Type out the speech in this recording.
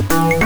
you